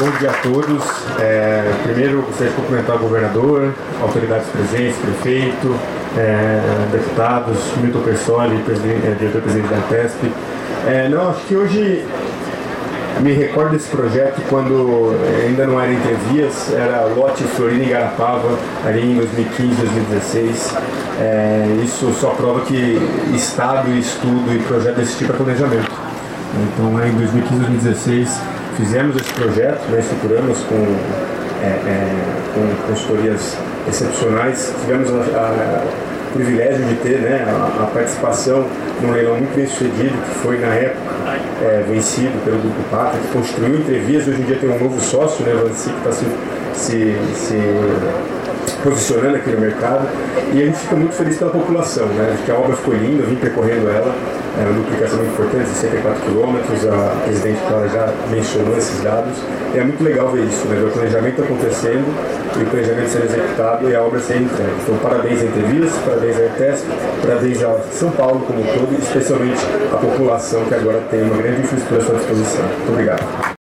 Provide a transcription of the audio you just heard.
Bom dia a todos. É, primeiro, gostaria de cumprimentar o governador, autoridades presentes, prefeito, é, deputados, Milton Persoli, presidente, é, diretor-presidente da PESP. É, não, acho que hoje me recordo desse projeto quando ainda não era entrevias, era lote Florina e Garapava, ali em 2015, 2016. É, isso só prova que Estado, estudo e projeto desse tipo é planejamento. Então, em 2015, 2016, fizemos esse projeto, né, estruturamos com, é, é, com consultorias excepcionais, tivemos o privilégio de ter né, a, a, participação num leilão muito bem sucedido, que foi na época é, vencido pelo Grupo Pata, que construiu entrevias, hoje em dia tem um novo sócio, né, o Vansi, que está se, se, se posicionando aqui no mercado e a gente fica muito feliz pela população, né? que a obra ficou linda, eu vim percorrendo ela, é uma duplicação muito importante, 64 quilômetros, a presidente Clara já mencionou esses dados, e é muito legal ver isso, né? ver o planejamento acontecendo e o planejamento sendo executado e a obra sendo entregue. Então parabéns à entrevista, parabéns à ETESP, parabéns a São Paulo como um todo, especialmente a população que agora tem uma grande infraestrutura à sua disposição. Muito obrigado.